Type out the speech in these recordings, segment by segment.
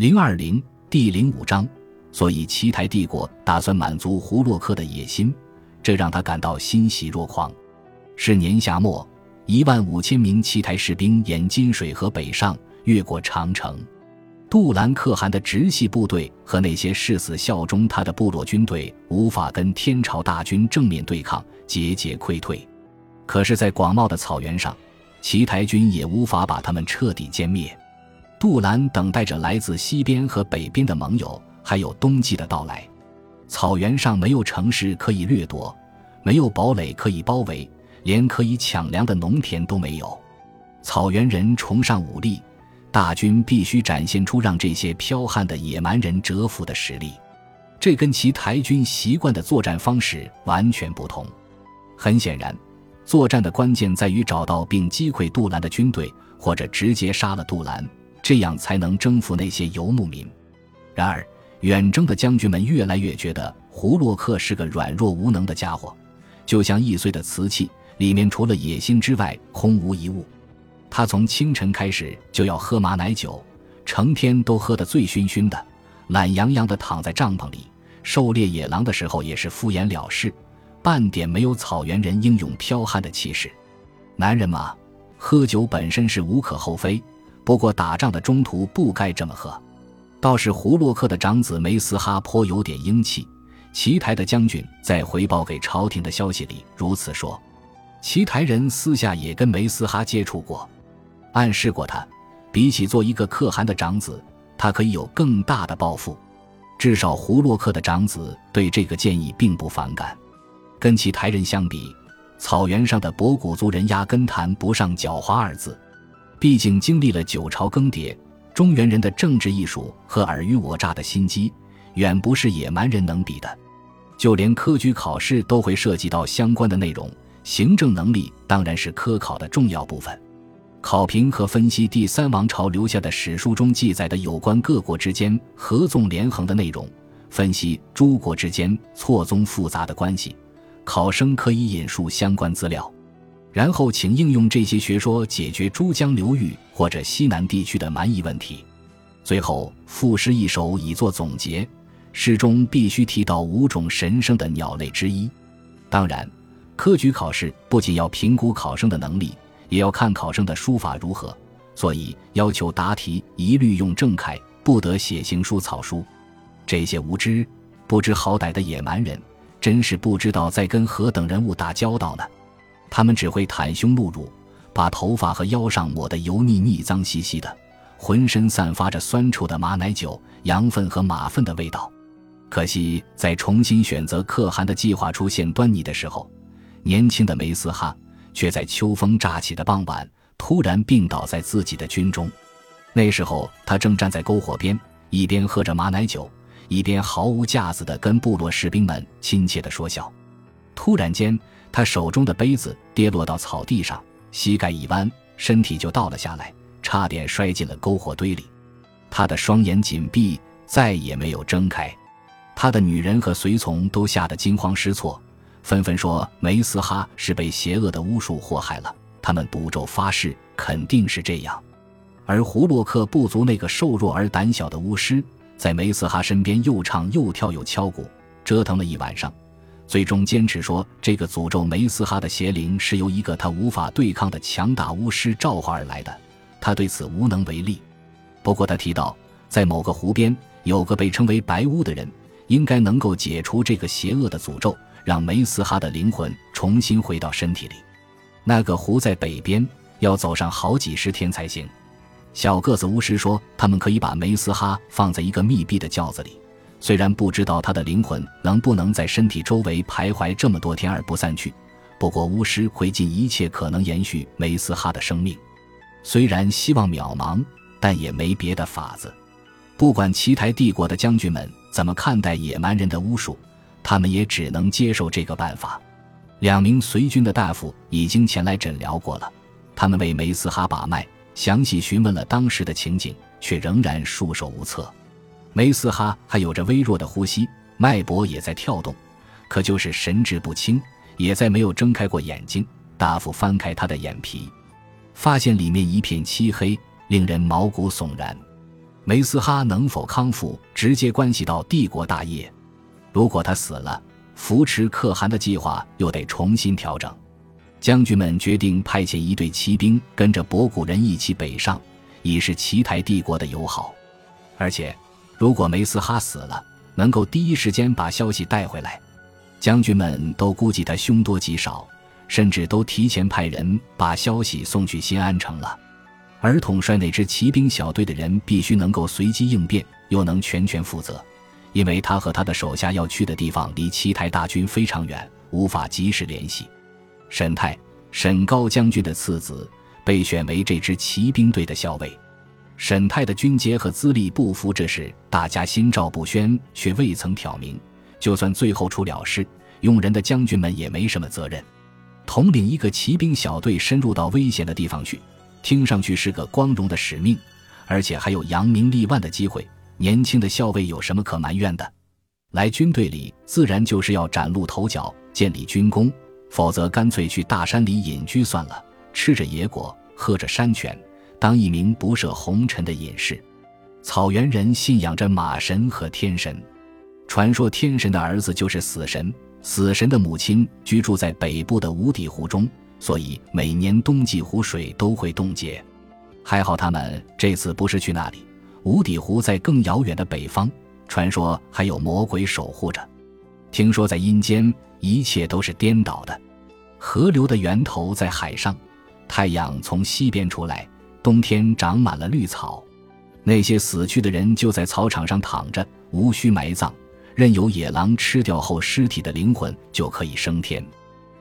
零二零第零五章，所以奇台帝国打算满足胡洛克的野心，这让他感到欣喜若狂。是年夏末，一万五千名奇台士兵沿金水河北上，越过长城。杜兰可汗的直系部队和那些誓死效忠他的部落军队无法跟天朝大军正面对抗，节节溃退。可是，在广袤的草原上，奇台军也无法把他们彻底歼灭。杜兰等待着来自西边和北边的盟友，还有冬季的到来。草原上没有城市可以掠夺，没有堡垒可以包围，连可以抢粮的农田都没有。草原人崇尚武力，大军必须展现出让这些剽悍的野蛮人折服的实力。这跟其台军习惯的作战方式完全不同。很显然，作战的关键在于找到并击溃杜兰的军队，或者直接杀了杜兰。这样才能征服那些游牧民。然而，远征的将军们越来越觉得胡洛克是个软弱无能的家伙，就像易碎的瓷器，里面除了野心之外空无一物。他从清晨开始就要喝马奶酒，成天都喝得醉醺醺的，懒洋洋地躺在帐篷里。狩猎野狼的时候也是敷衍了事，半点没有草原人英勇剽悍的气势。男人嘛，喝酒本身是无可厚非。不过打仗的中途不该这么喝，倒是胡洛克的长子梅斯哈颇有点英气。奇台的将军在回报给朝廷的消息里如此说。奇台人私下也跟梅斯哈接触过，暗示过他，比起做一个可汗的长子，他可以有更大的抱负。至少胡洛克的长子对这个建议并不反感。跟其台人相比，草原上的博古族人压根谈不上狡猾二字。毕竟经历了九朝更迭，中原人的政治艺术和尔虞我诈的心机，远不是野蛮人能比的。就连科举考试都会涉及到相关的内容，行政能力当然是科考的重要部分。考评和分析第三王朝留下的史书中记载的有关各国之间合纵连横的内容，分析诸国之间错综复杂的关系，考生可以引述相关资料。然后，请应用这些学说解决珠江流域或者西南地区的蛮夷问题。最后，赋诗一首以作总结。诗中必须提到五种神圣的鸟类之一。当然，科举考试不仅要评估考生的能力，也要看考生的书法如何，所以要求答题一律用正楷，不得写行书草书。这些无知、不知好歹的野蛮人，真是不知道在跟何等人物打交道呢？他们只会袒胸露乳，把头发和腰上抹得油腻腻、脏兮兮的，浑身散发着酸臭的马奶酒、羊粪和马粪的味道。可惜，在重新选择可汗的计划出现端倪的时候，年轻的梅斯哈却在秋风乍起的傍晚突然病倒在自己的军中。那时候，他正站在篝火边，一边喝着马奶酒，一边毫无架子地跟部落士兵们亲切地说笑。突然间，他手中的杯子跌落到草地上，膝盖一弯，身体就倒了下来，差点摔进了篝火堆里。他的双眼紧闭，再也没有睁开。他的女人和随从都吓得惊慌失措，纷纷说梅斯哈是被邪恶的巫术祸害了。他们赌咒发誓，肯定是这样。而胡洛克部族那个瘦弱而胆小的巫师，在梅斯哈身边又唱又跳又敲鼓，折腾了一晚上。最终坚持说，这个诅咒梅斯哈的邪灵是由一个他无法对抗的强大巫师召唤而来的，他对此无能为力。不过他提到，在某个湖边有个被称为白巫的人，应该能够解除这个邪恶的诅咒，让梅斯哈的灵魂重新回到身体里。那个湖在北边，要走上好几十天才行。小个子巫师说，他们可以把梅斯哈放在一个密闭的轿子里。虽然不知道他的灵魂能不能在身体周围徘徊这么多天而不散去，不过巫师会尽一切可能延续梅斯哈的生命。虽然希望渺茫，但也没别的法子。不管奇台帝国的将军们怎么看待野蛮人的巫术，他们也只能接受这个办法。两名随军的大夫已经前来诊疗过了，他们为梅斯哈把脉，详细询问了当时的情景，却仍然束手无策。梅斯哈还有着微弱的呼吸，脉搏也在跳动，可就是神志不清，也再没有睁开过眼睛。大夫翻开他的眼皮，发现里面一片漆黑，令人毛骨悚然。梅斯哈能否康复，直接关系到帝国大业。如果他死了，扶持可汗的计划又得重新调整。将军们决定派遣一队骑兵跟着博古人一起北上，以示奇台帝国的友好。而且，如果梅斯哈死了，能够第一时间把消息带回来。将军们都估计他凶多吉少，甚至都提前派人把消息送去新安城了。而统帅那支骑兵小队的人必须能够随机应变，又能全权负责，因为他和他的手下要去的地方离奇台大军非常远，无法及时联系。沈泰、沈高将军的次子被选为这支骑兵队的校尉。沈泰的军阶和资历不符这事，大家心照不宣，却未曾挑明。就算最后出了事，用人的将军们也没什么责任。统领一个骑兵小队深入到危险的地方去。听上去是个光荣的使命，而且还有扬名立万的机会。年轻的校尉有什么可埋怨的？来军队里自然就是要崭露头角，建立军功，否则干脆去大山里隐居算了，吃着野果，喝着山泉，当一名不涉红尘的隐士。草原人信仰着马神和天神，传说天神的儿子就是死神，死神的母亲居住在北部的无底湖中。所以每年冬季湖水都会冻结，还好他们这次不是去那里。无底湖在更遥远的北方，传说还有魔鬼守护着。听说在阴间一切都是颠倒的，河流的源头在海上，太阳从西边出来，冬天长满了绿草，那些死去的人就在草场上躺着，无需埋葬，任由野狼吃掉后，尸体的灵魂就可以升天。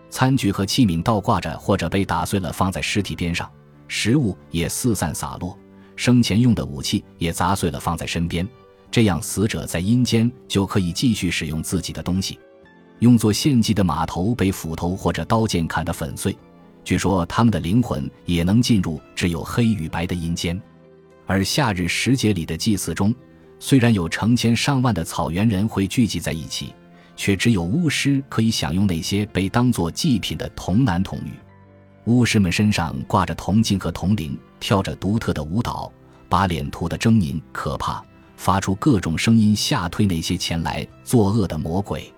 餐具和器皿倒挂着，或者被打碎了放在尸体边上；食物也四散洒落，生前用的武器也砸碎了放在身边。这样，死者在阴间就可以继续使用自己的东西。用作献祭的马头被斧头或者刀剑砍得粉碎。据说他们的灵魂也能进入只有黑与白的阴间。而夏日时节里的祭祀中，虽然有成千上万的草原人会聚集在一起。却只有巫师可以享用那些被当作祭品的童男童女。巫师们身上挂着铜镜和铜铃，跳着独特的舞蹈，把脸涂得狰狞可怕，发出各种声音吓退那些前来作恶的魔鬼。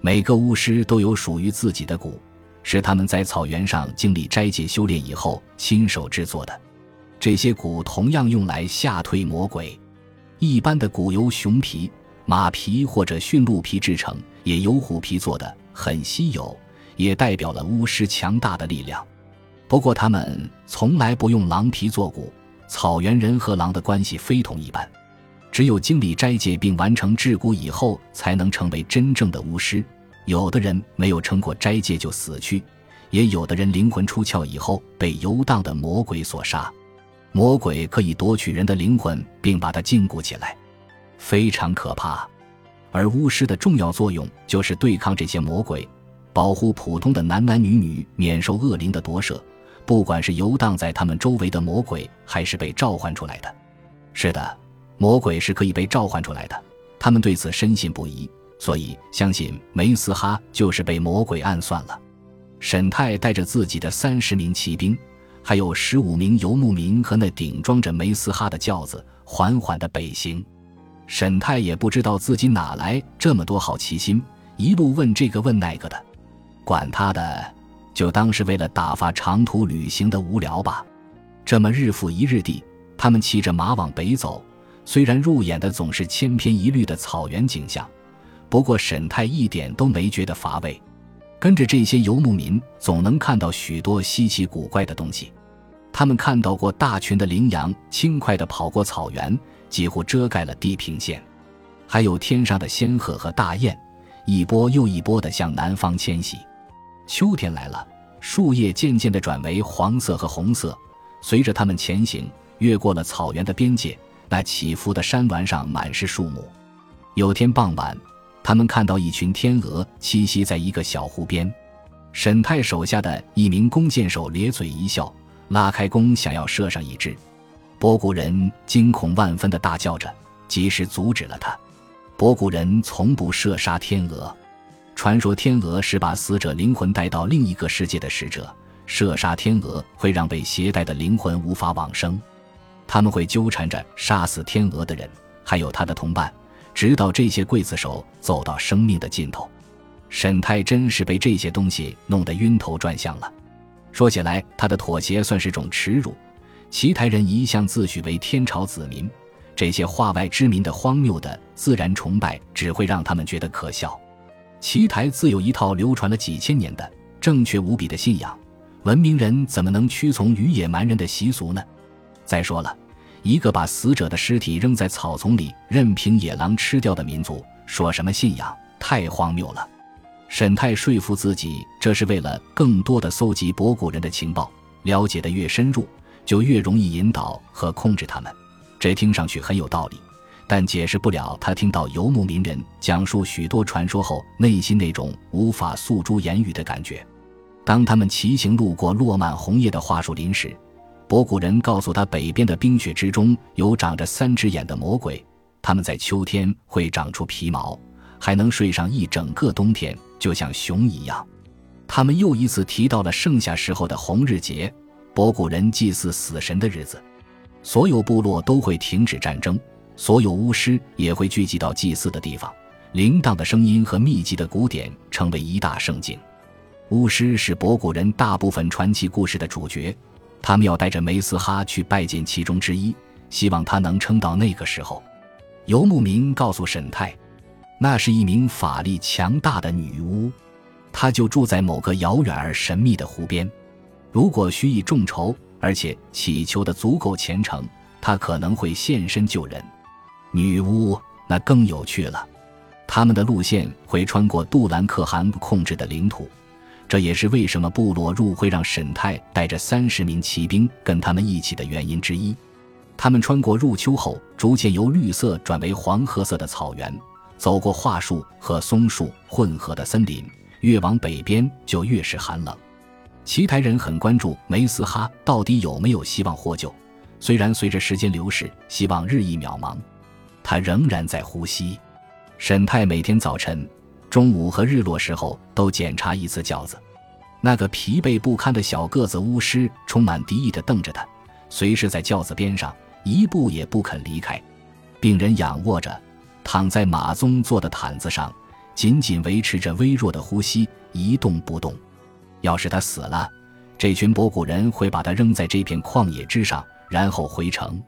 每个巫师都有属于自己的鼓，是他们在草原上经历斋戒修炼以后亲手制作的。这些鼓同样用来吓退魔鬼。一般的鼓由熊皮。马皮或者驯鹿皮制成，也由虎皮做的，很稀有，也代表了巫师强大的力量。不过他们从来不用狼皮做鼓。草原人和狼的关系非同一般，只有经历斋戒并完成制蛊以后，才能成为真正的巫师。有的人没有撑过斋戒就死去，也有的人灵魂出窍以后被游荡的魔鬼所杀。魔鬼可以夺取人的灵魂，并把它禁锢起来。非常可怕，而巫师的重要作用就是对抗这些魔鬼，保护普通的男男女女免受恶灵的夺舍。不管是游荡在他们周围的魔鬼，还是被召唤出来的，是的，魔鬼是可以被召唤出来的。他们对此深信不疑，所以相信梅斯哈就是被魔鬼暗算了。沈泰带着自己的三十名骑兵，还有十五名游牧民和那顶装着梅斯哈的轿子，缓缓的北行。沈泰也不知道自己哪来这么多好奇心，一路问这个问那个的，管他的，就当是为了打发长途旅行的无聊吧。这么日复一日地，他们骑着马往北走，虽然入眼的总是千篇一律的草原景象，不过沈泰一点都没觉得乏味。跟着这些游牧民，总能看到许多稀奇古怪的东西。他们看到过大群的羚羊轻快地跑过草原。几乎遮盖了地平线，还有天上的仙鹤和大雁，一波又一波地向南方迁徙。秋天来了，树叶渐渐地转为黄色和红色。随着他们前行，越过了草原的边界，那起伏的山峦上满是树木。有天傍晚，他们看到一群天鹅栖息在一个小湖边。沈泰手下的一名弓箭手咧嘴一笑，拉开弓，想要射上一只。博古人惊恐万分的大叫着，及时阻止了他。博古人从不射杀天鹅，传说天鹅是把死者灵魂带到另一个世界的使者，射杀天鹅会让被携带的灵魂无法往生。他们会纠缠着杀死天鹅的人，还有他的同伴，直到这些刽子手走到生命的尽头。沈太真是被这些东西弄得晕头转向了。说起来，他的妥协算是种耻辱。奇台人一向自诩为天朝子民，这些化外之民的荒谬的自然崇拜只会让他们觉得可笑。奇台自有一套流传了几千年的正确无比的信仰，文明人怎么能屈从于野蛮人的习俗呢？再说了，一个把死者的尸体扔在草丛里，任凭野狼吃掉的民族，说什么信仰？太荒谬了！沈泰说服自己，这是为了更多的搜集博古人的情报，了解的越深入，就越容易引导和控制他们。这听上去很有道理，但解释不了他听到游牧民人讲述许多传说后内心那种无法诉诸言语的感觉。当他们骑行路过落满红叶的桦树林时，博古人告诉他，北边的冰雪之中有长着三只眼的魔鬼，他们在秋天会长出皮毛，还能睡上一整个冬天，就像熊一样。他们又一次提到了盛夏时候的红日节，博古人祭祀死神的日子。所有部落都会停止战争，所有巫师也会聚集到祭祀的地方，铃铛的声音和密集的鼓点成为一大盛景。巫师是博古人大部分传奇故事的主角。他们要带着梅斯哈去拜见其中之一，希望他能撑到那个时候。游牧民告诉沈泰，那是一名法力强大的女巫，她就住在某个遥远而神秘的湖边。如果许以众筹，而且祈求的足够虔诚，她可能会现身救人。女巫那更有趣了，他们的路线会穿过杜兰可汗控制的领土。这也是为什么部落入会让沈泰带着三十名骑兵跟他们一起的原因之一。他们穿过入秋后逐渐由绿色转为黄褐色的草原，走过桦树和松树混合的森林，越往北边就越是寒冷。奇台人很关注梅斯哈到底有没有希望获救，虽然随着时间流逝，希望日益渺茫，他仍然在呼吸。沈泰每天早晨。中午和日落时候都检查一次轿子，那个疲惫不堪的小个子巫师充满敌意地瞪着他，随时在轿子边上，一步也不肯离开。病人仰卧着，躺在马鬃做的毯子上，紧紧维持着微弱的呼吸，一动不动。要是他死了，这群博古人会把他扔在这片旷野之上，然后回城。